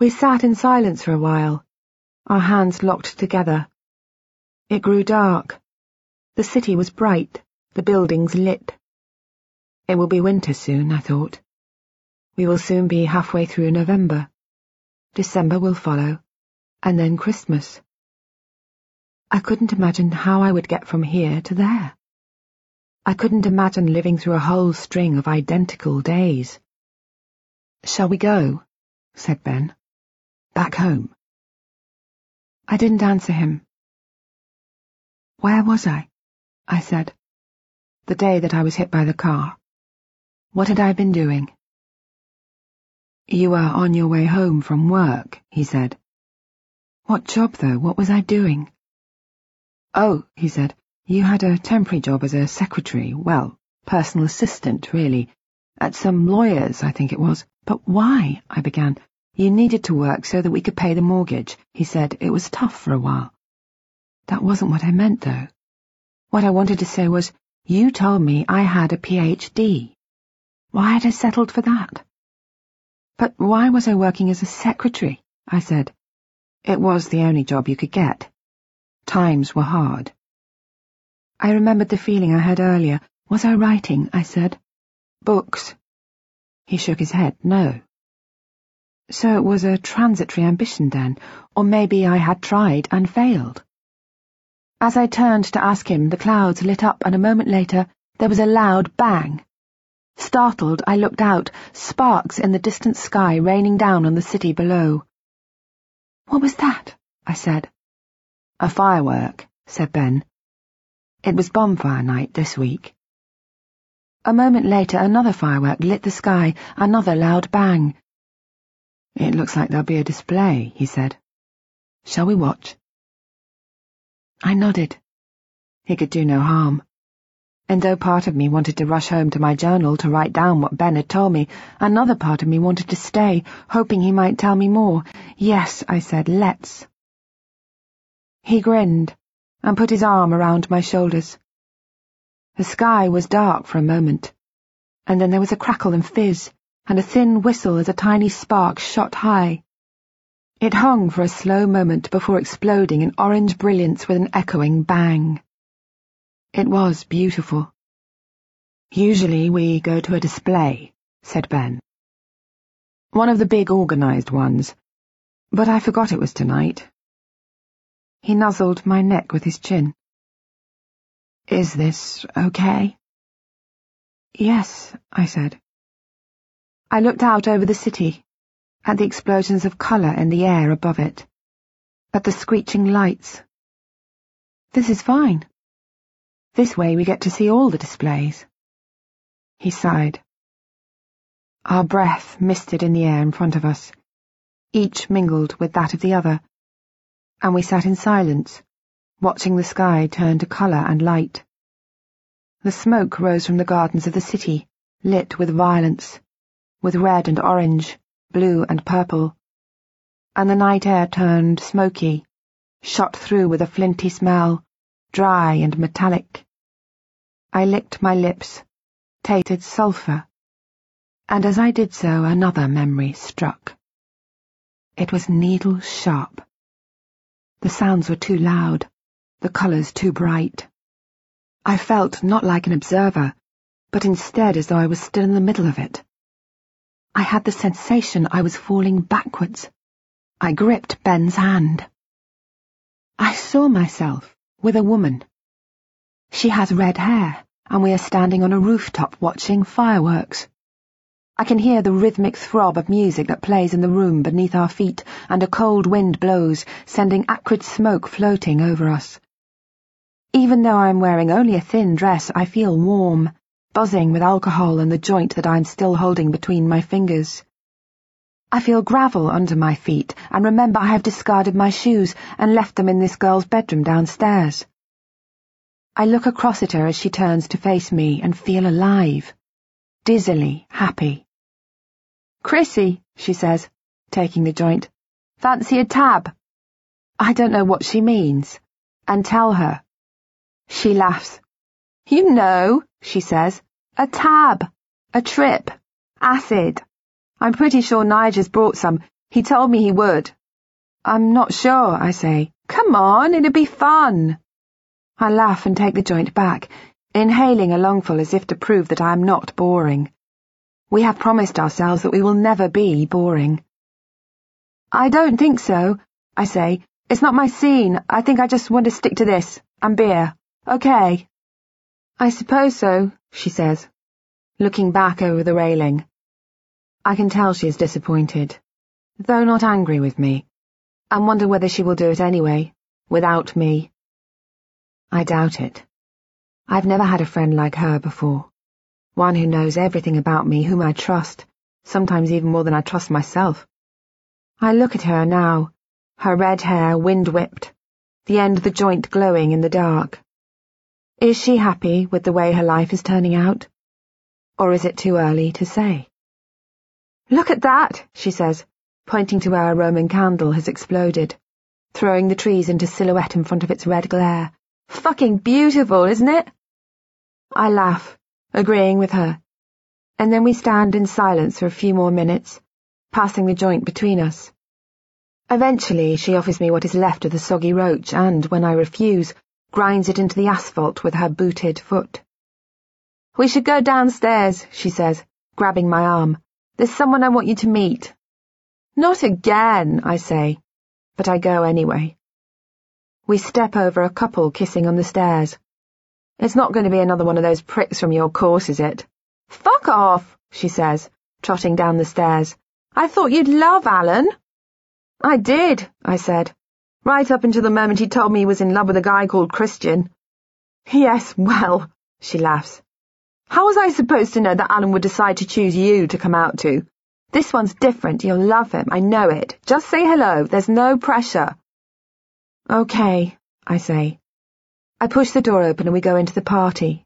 We sat in silence for a while, our hands locked together. It grew dark. The city was bright, the buildings lit. It will be winter soon, I thought. We will soon be halfway through November. December will follow, and then Christmas. I couldn't imagine how I would get from here to there. I couldn't imagine living through a whole string of identical days. Shall we go? said Ben. Back home. I didn't answer him. Where was I? I said. The day that I was hit by the car. What had I been doing? You were on your way home from work, he said. What job, though? What was I doing? Oh, he said, you had a temporary job as a secretary, well, personal assistant, really, at some lawyer's, I think it was. But why? I began. You needed to work so that we could pay the mortgage, he said. It was tough for a while. That wasn't what I meant, though. What I wanted to say was, you told me I had a PhD. Why had I settled for that? But why was I working as a secretary? I said. It was the only job you could get. Times were hard. I remembered the feeling I had earlier. Was I writing? I said. Books. He shook his head. No. So it was a transitory ambition then, or maybe I had tried and failed. As I turned to ask him, the clouds lit up and a moment later there was a loud bang. Startled, I looked out, sparks in the distant sky raining down on the city below. What was that? I said. A firework, said Ben. It was bonfire night this week. A moment later, another firework lit the sky, another loud bang. It looks like there'll be a display, he said. Shall we watch? I nodded. He could do no harm. And though part of me wanted to rush home to my journal to write down what Ben had told me, another part of me wanted to stay, hoping he might tell me more. Yes, I said, let's. He grinned and put his arm around my shoulders. The sky was dark for a moment, and then there was a crackle and fizz, and a thin whistle as a tiny spark shot high. It hung for a slow moment before exploding in orange brilliance with an echoing bang. It was beautiful. Usually we go to a display, said Ben. One of the big organized ones, but I forgot it was tonight. He nuzzled my neck with his chin. Is this okay? Yes, I said. I looked out over the city, at the explosions of colour in the air above it, at the screeching lights. This is fine. This way we get to see all the displays. He sighed. Our breath misted in the air in front of us, each mingled with that of the other and we sat in silence, watching the sky turn to colour and light. The smoke rose from the gardens of the city, lit with violence, with red and orange, blue and purple, and the night air turned smoky, shot through with a flinty smell, dry and metallic. I licked my lips, tasted sulphur, and as I did so another memory struck. It was needle sharp. The sounds were too loud, the colours too bright. I felt not like an observer, but instead as though I was still in the middle of it. I had the sensation I was falling backwards. I gripped Ben's hand. I saw myself with a woman. She has red hair, and we are standing on a rooftop watching fireworks. I can hear the rhythmic throb of music that plays in the room beneath our feet, and a cold wind blows, sending acrid smoke floating over us. Even though I'm wearing only a thin dress, I feel warm, buzzing with alcohol and the joint that I'm still holding between my fingers. I feel gravel under my feet, and remember I have discarded my shoes and left them in this girl's bedroom downstairs. I look across at her as she turns to face me and feel alive, dizzily happy. Chrissy, she says, taking the joint. Fancy a tab? I don't know what she means. And tell her. She laughs. You know, she says. A tab. A trip. Acid. I'm pretty sure Nigel's brought some. He told me he would. I'm not sure, I say. Come on, it'd be fun. I laugh and take the joint back, inhaling a lungful as if to prove that I am not boring. We have promised ourselves that we will never be boring. I don't think so, I say. It's not my scene. I think I just want to stick to this, and beer. Okay. I suppose so, she says, looking back over the railing. I can tell she is disappointed, though not angry with me, and wonder whether she will do it anyway, without me. I doubt it. I've never had a friend like her before one who knows everything about me, whom I trust, sometimes even more than I trust myself. I look at her now, her red hair wind-whipped, the end of the joint glowing in the dark. Is she happy with the way her life is turning out? Or is it too early to say? Look at that, she says, pointing to where a Roman candle has exploded, throwing the trees into silhouette in front of its red glare. Fucking beautiful, isn't it? I laugh agreeing with her, and then we stand in silence for a few more minutes, passing the joint between us. Eventually, she offers me what is left of the soggy roach and, when I refuse, grinds it into the asphalt with her booted foot. We should go downstairs, she says, grabbing my arm. There's someone I want you to meet. Not again, I say, but I go anyway. We step over a couple kissing on the stairs. It's not going to be another one of those pricks from your course, is it? Fuck off, she says, trotting down the stairs. I thought you'd love Alan. I did, I said, right up until the moment he told me he was in love with a guy called Christian. Yes, well, she laughs. How was I supposed to know that Alan would decide to choose you to come out to? This one's different, you'll love him, I know it. Just say hello, there's no pressure. Okay, I say. I push the door open and we go into the party.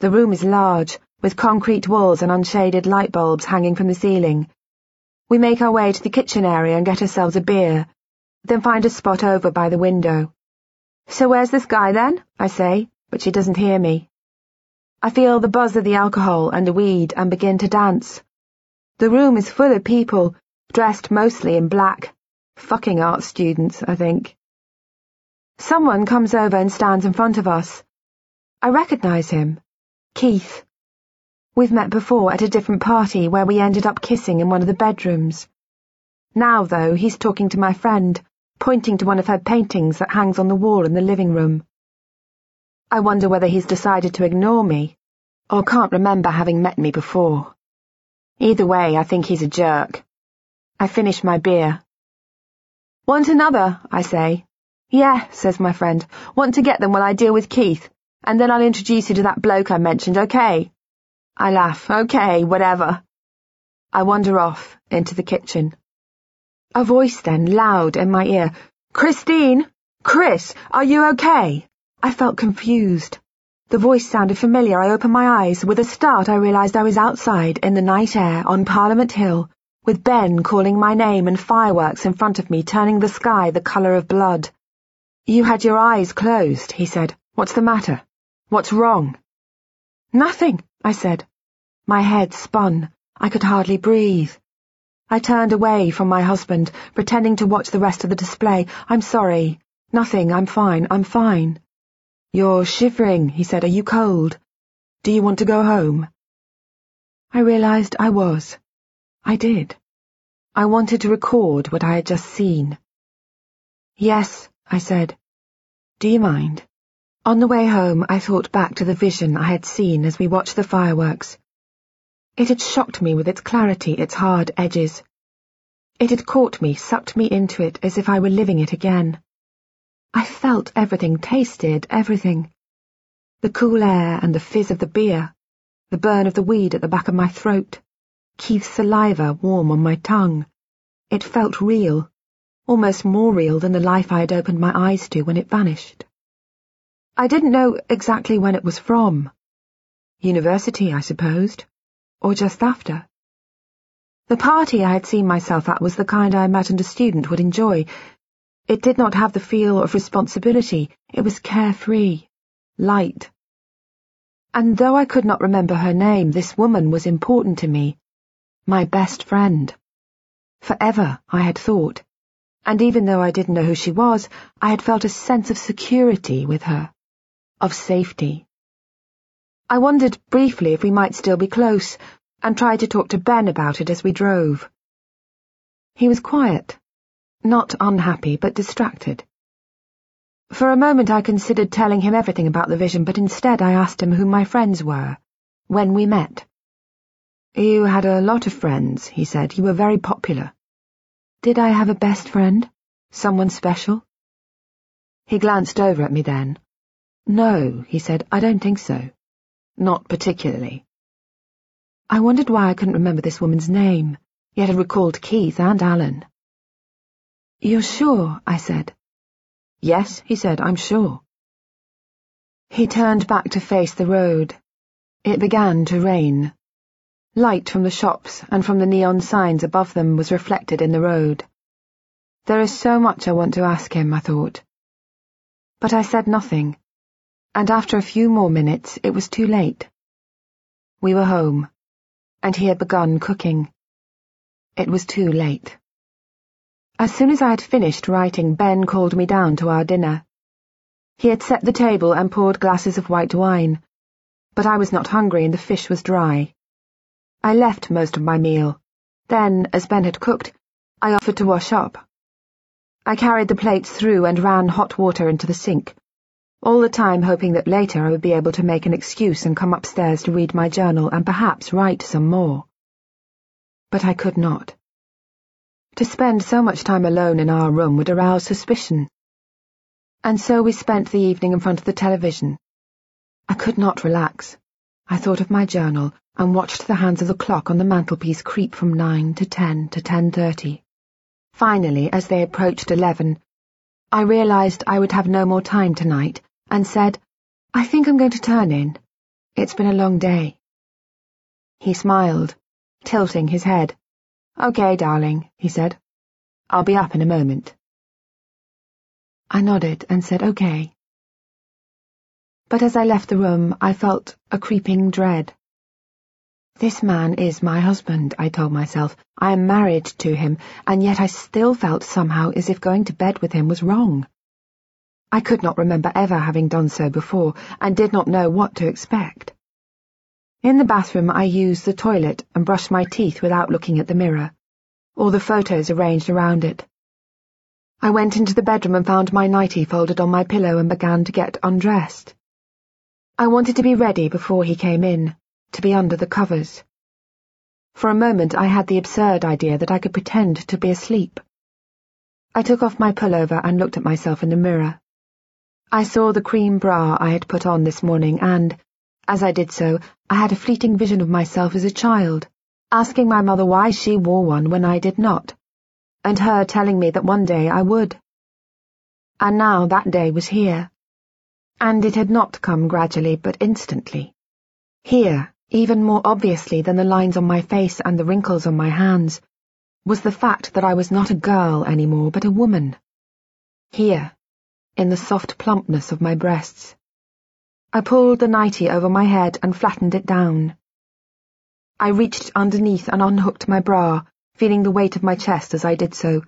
The room is large, with concrete walls and unshaded light bulbs hanging from the ceiling. We make our way to the kitchen area and get ourselves a beer, then find a spot over by the window. So where's this guy then? I say, but she doesn't hear me. I feel the buzz of the alcohol and the weed and begin to dance. The room is full of people, dressed mostly in black. Fucking art students, I think. Someone comes over and stands in front of us. I recognize him. Keith. We've met before at a different party where we ended up kissing in one of the bedrooms. Now, though, he's talking to my friend, pointing to one of her paintings that hangs on the wall in the living room. I wonder whether he's decided to ignore me, or can't remember having met me before. Either way, I think he's a jerk. I finish my beer. Want another, I say, yeah, says my friend. Want to get them while I deal with Keith, and then I'll introduce you to that bloke I mentioned, okay? I laugh. Okay, whatever. I wander off into the kitchen. A voice then, loud in my ear. Christine? Chris, are you okay? I felt confused. The voice sounded familiar. I opened my eyes. With a start, I realized I was outside in the night air on Parliament Hill, with Ben calling my name and fireworks in front of me turning the sky the colour of blood. You had your eyes closed, he said. What's the matter? What's wrong? Nothing, I said. My head spun. I could hardly breathe. I turned away from my husband, pretending to watch the rest of the display. I'm sorry. Nothing. I'm fine. I'm fine. You're shivering, he said. Are you cold? Do you want to go home? I realized I was. I did. I wanted to record what I had just seen. Yes, I said. Do you mind? On the way home, I thought back to the vision I had seen as we watched the fireworks. It had shocked me with its clarity, its hard edges. It had caught me, sucked me into it as if I were living it again. I felt everything, tasted everything. The cool air and the fizz of the beer, the burn of the weed at the back of my throat, Keith's saliva warm on my tongue. It felt real almost more real than the life I had opened my eyes to when it vanished. I didn't know exactly when it was from. University, I supposed, or just after. The party I had seen myself at was the kind I imagined a student would enjoy. It did not have the feel of responsibility, it was carefree, light. And though I could not remember her name, this woman was important to me, my best friend. Forever, I had thought. And even though I didn't know who she was, I had felt a sense of security with her. Of safety. I wondered briefly if we might still be close, and tried to talk to Ben about it as we drove. He was quiet. Not unhappy, but distracted. For a moment I considered telling him everything about the vision, but instead I asked him who my friends were, when we met. You had a lot of friends, he said. You were very popular. Did I have a best friend? Someone special? He glanced over at me then. No, he said, I don't think so. Not particularly. I wondered why I couldn't remember this woman's name, yet had recalled Keith and Alan. You're sure, I said. Yes, he said, I'm sure. He turned back to face the road. It began to rain. Light from the shops and from the neon signs above them was reflected in the road. There is so much I want to ask him, I thought. But I said nothing, and after a few more minutes it was too late. We were home, and he had begun cooking. It was too late. As soon as I had finished writing, Ben called me down to our dinner. He had set the table and poured glasses of white wine, but I was not hungry and the fish was dry. I left most of my meal. Then, as Ben had cooked, I offered to wash up. I carried the plates through and ran hot water into the sink, all the time hoping that later I would be able to make an excuse and come upstairs to read my journal and perhaps write some more. But I could not. To spend so much time alone in our room would arouse suspicion. And so we spent the evening in front of the television. I could not relax. I thought of my journal and watched the hands of the clock on the mantelpiece creep from nine to ten to ten thirty. Finally, as they approached eleven, I realized I would have no more time tonight and said, I think I'm going to turn in. It's been a long day. He smiled, tilting his head. Okay, darling, he said. I'll be up in a moment. I nodded and said okay. But as I left the room, I felt a creeping dread. This man is my husband, I told myself. I am married to him, and yet I still felt somehow as if going to bed with him was wrong. I could not remember ever having done so before, and did not know what to expect. In the bathroom I used the toilet and brushed my teeth without looking at the mirror, or the photos arranged around it. I went into the bedroom and found my nightie folded on my pillow and began to get undressed. I wanted to be ready before he came in, to be under the covers. For a moment I had the absurd idea that I could pretend to be asleep. I took off my pullover and looked at myself in the mirror. I saw the cream bra I had put on this morning and, as I did so, I had a fleeting vision of myself as a child, asking my mother why she wore one when I did not, and her telling me that one day I would. And now that day was here. And it had not come gradually, but instantly. Here, even more obviously than the lines on my face and the wrinkles on my hands, was the fact that I was not a girl anymore, but a woman. Here, in the soft plumpness of my breasts. I pulled the nightie over my head and flattened it down. I reached underneath and unhooked my bra, feeling the weight of my chest as I did so,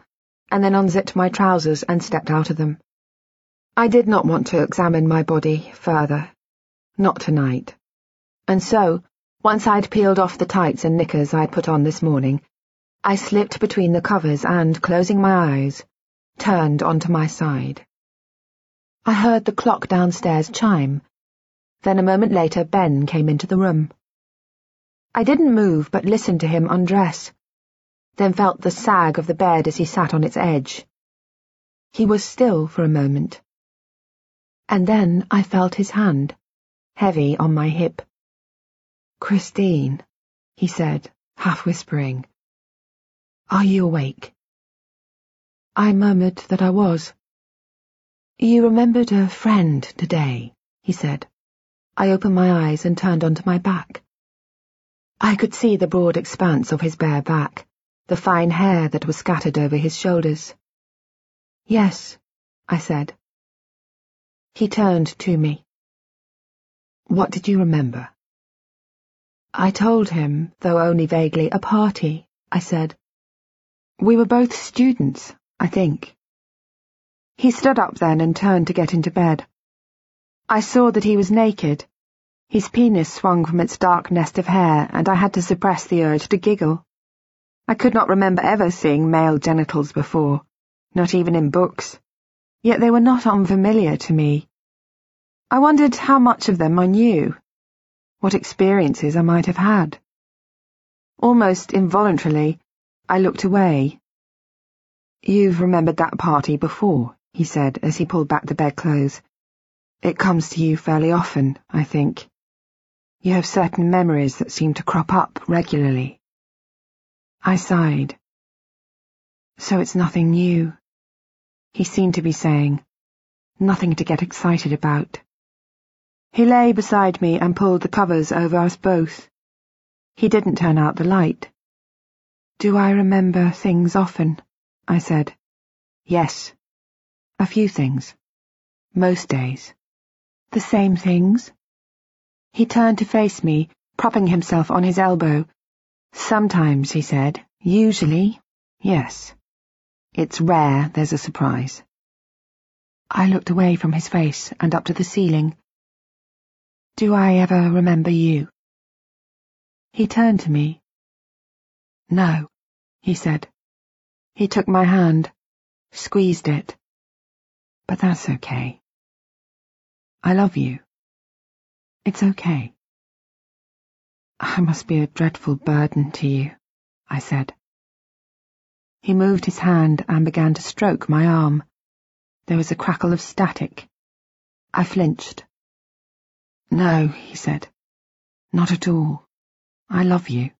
and then unzipped my trousers and stepped out of them. I did not want to examine my body further. Not tonight. And so, once I'd peeled off the tights and knickers I'd put on this morning, I slipped between the covers and, closing my eyes, turned onto my side. I heard the clock downstairs chime, then a moment later Ben came into the room. I didn't move but listened to him undress, then felt the sag of the bed as he sat on its edge. He was still for a moment. And then I felt his hand, heavy on my hip. Christine, he said, half whispering. Are you awake? I murmured that I was. You remembered a friend today, he said. I opened my eyes and turned onto my back. I could see the broad expanse of his bare back, the fine hair that was scattered over his shoulders. Yes, I said. He turned to me. What did you remember? I told him, though only vaguely, a party, I said. We were both students, I think. He stood up then and turned to get into bed. I saw that he was naked. His penis swung from its dark nest of hair, and I had to suppress the urge to giggle. I could not remember ever seeing male genitals before, not even in books, yet they were not unfamiliar to me. I wondered how much of them I knew, what experiences I might have had. Almost involuntarily, I looked away. You've remembered that party before, he said as he pulled back the bedclothes. It comes to you fairly often, I think. You have certain memories that seem to crop up regularly. I sighed. So it's nothing new. He seemed to be saying. Nothing to get excited about. He lay beside me and pulled the covers over us both. He didn't turn out the light. Do I remember things often? I said. Yes. A few things. Most days. The same things? He turned to face me, propping himself on his elbow. Sometimes, he said. Usually, yes. It's rare there's a surprise. I looked away from his face and up to the ceiling. Do I ever remember you? He turned to me. No, he said. He took my hand, squeezed it. But that's okay. I love you. It's okay. I must be a dreadful burden to you, I said. He moved his hand and began to stroke my arm. There was a crackle of static. I flinched. No, he said. Not at all. I love you.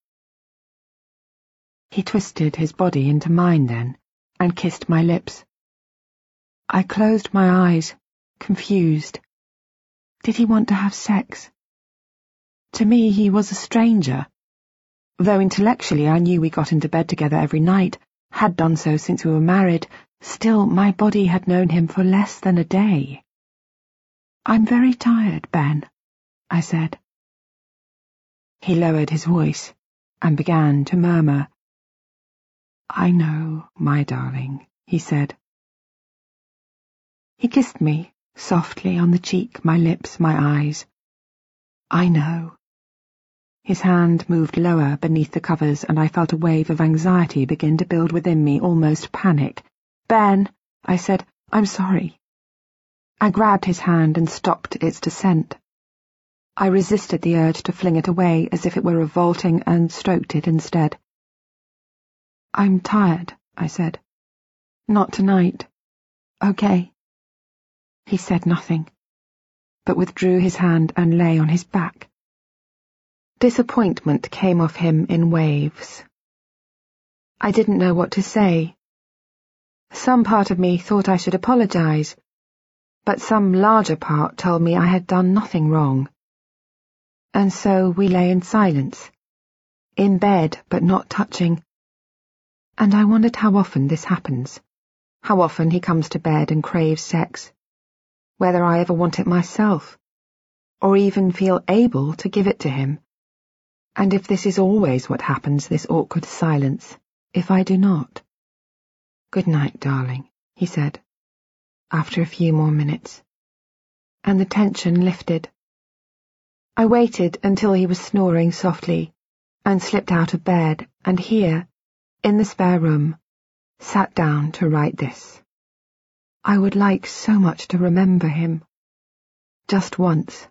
He twisted his body into mine then, and kissed my lips. I closed my eyes, confused. Did he want to have sex? To me, he was a stranger. Though intellectually I knew we got into bed together every night, had done so since we were married, still my body had known him for less than a day. I'm very tired, Ben, I said. He lowered his voice and began to murmur. I know, my darling, he said. He kissed me, softly on the cheek, my lips, my eyes. I know. His hand moved lower beneath the covers, and I felt a wave of anxiety begin to build within me, almost panic. Ben, I said, I'm sorry. I grabbed his hand and stopped its descent. I resisted the urge to fling it away as if it were revolting and stroked it instead. I'm tired, I said. Not tonight. Okay. He said nothing, but withdrew his hand and lay on his back. Disappointment came off him in waves. I didn't know what to say. Some part of me thought I should apologize, but some larger part told me I had done nothing wrong. And so we lay in silence, in bed but not touching. And I wondered how often this happens, how often he comes to bed and craves sex whether I ever want it myself, or even feel able to give it to him. And if this is always what happens, this awkward silence, if I do not. Good night, darling, he said, after a few more minutes. And the tension lifted. I waited until he was snoring softly, and slipped out of bed, and here, in the spare room, sat down to write this. I would like so much to remember him. Just once.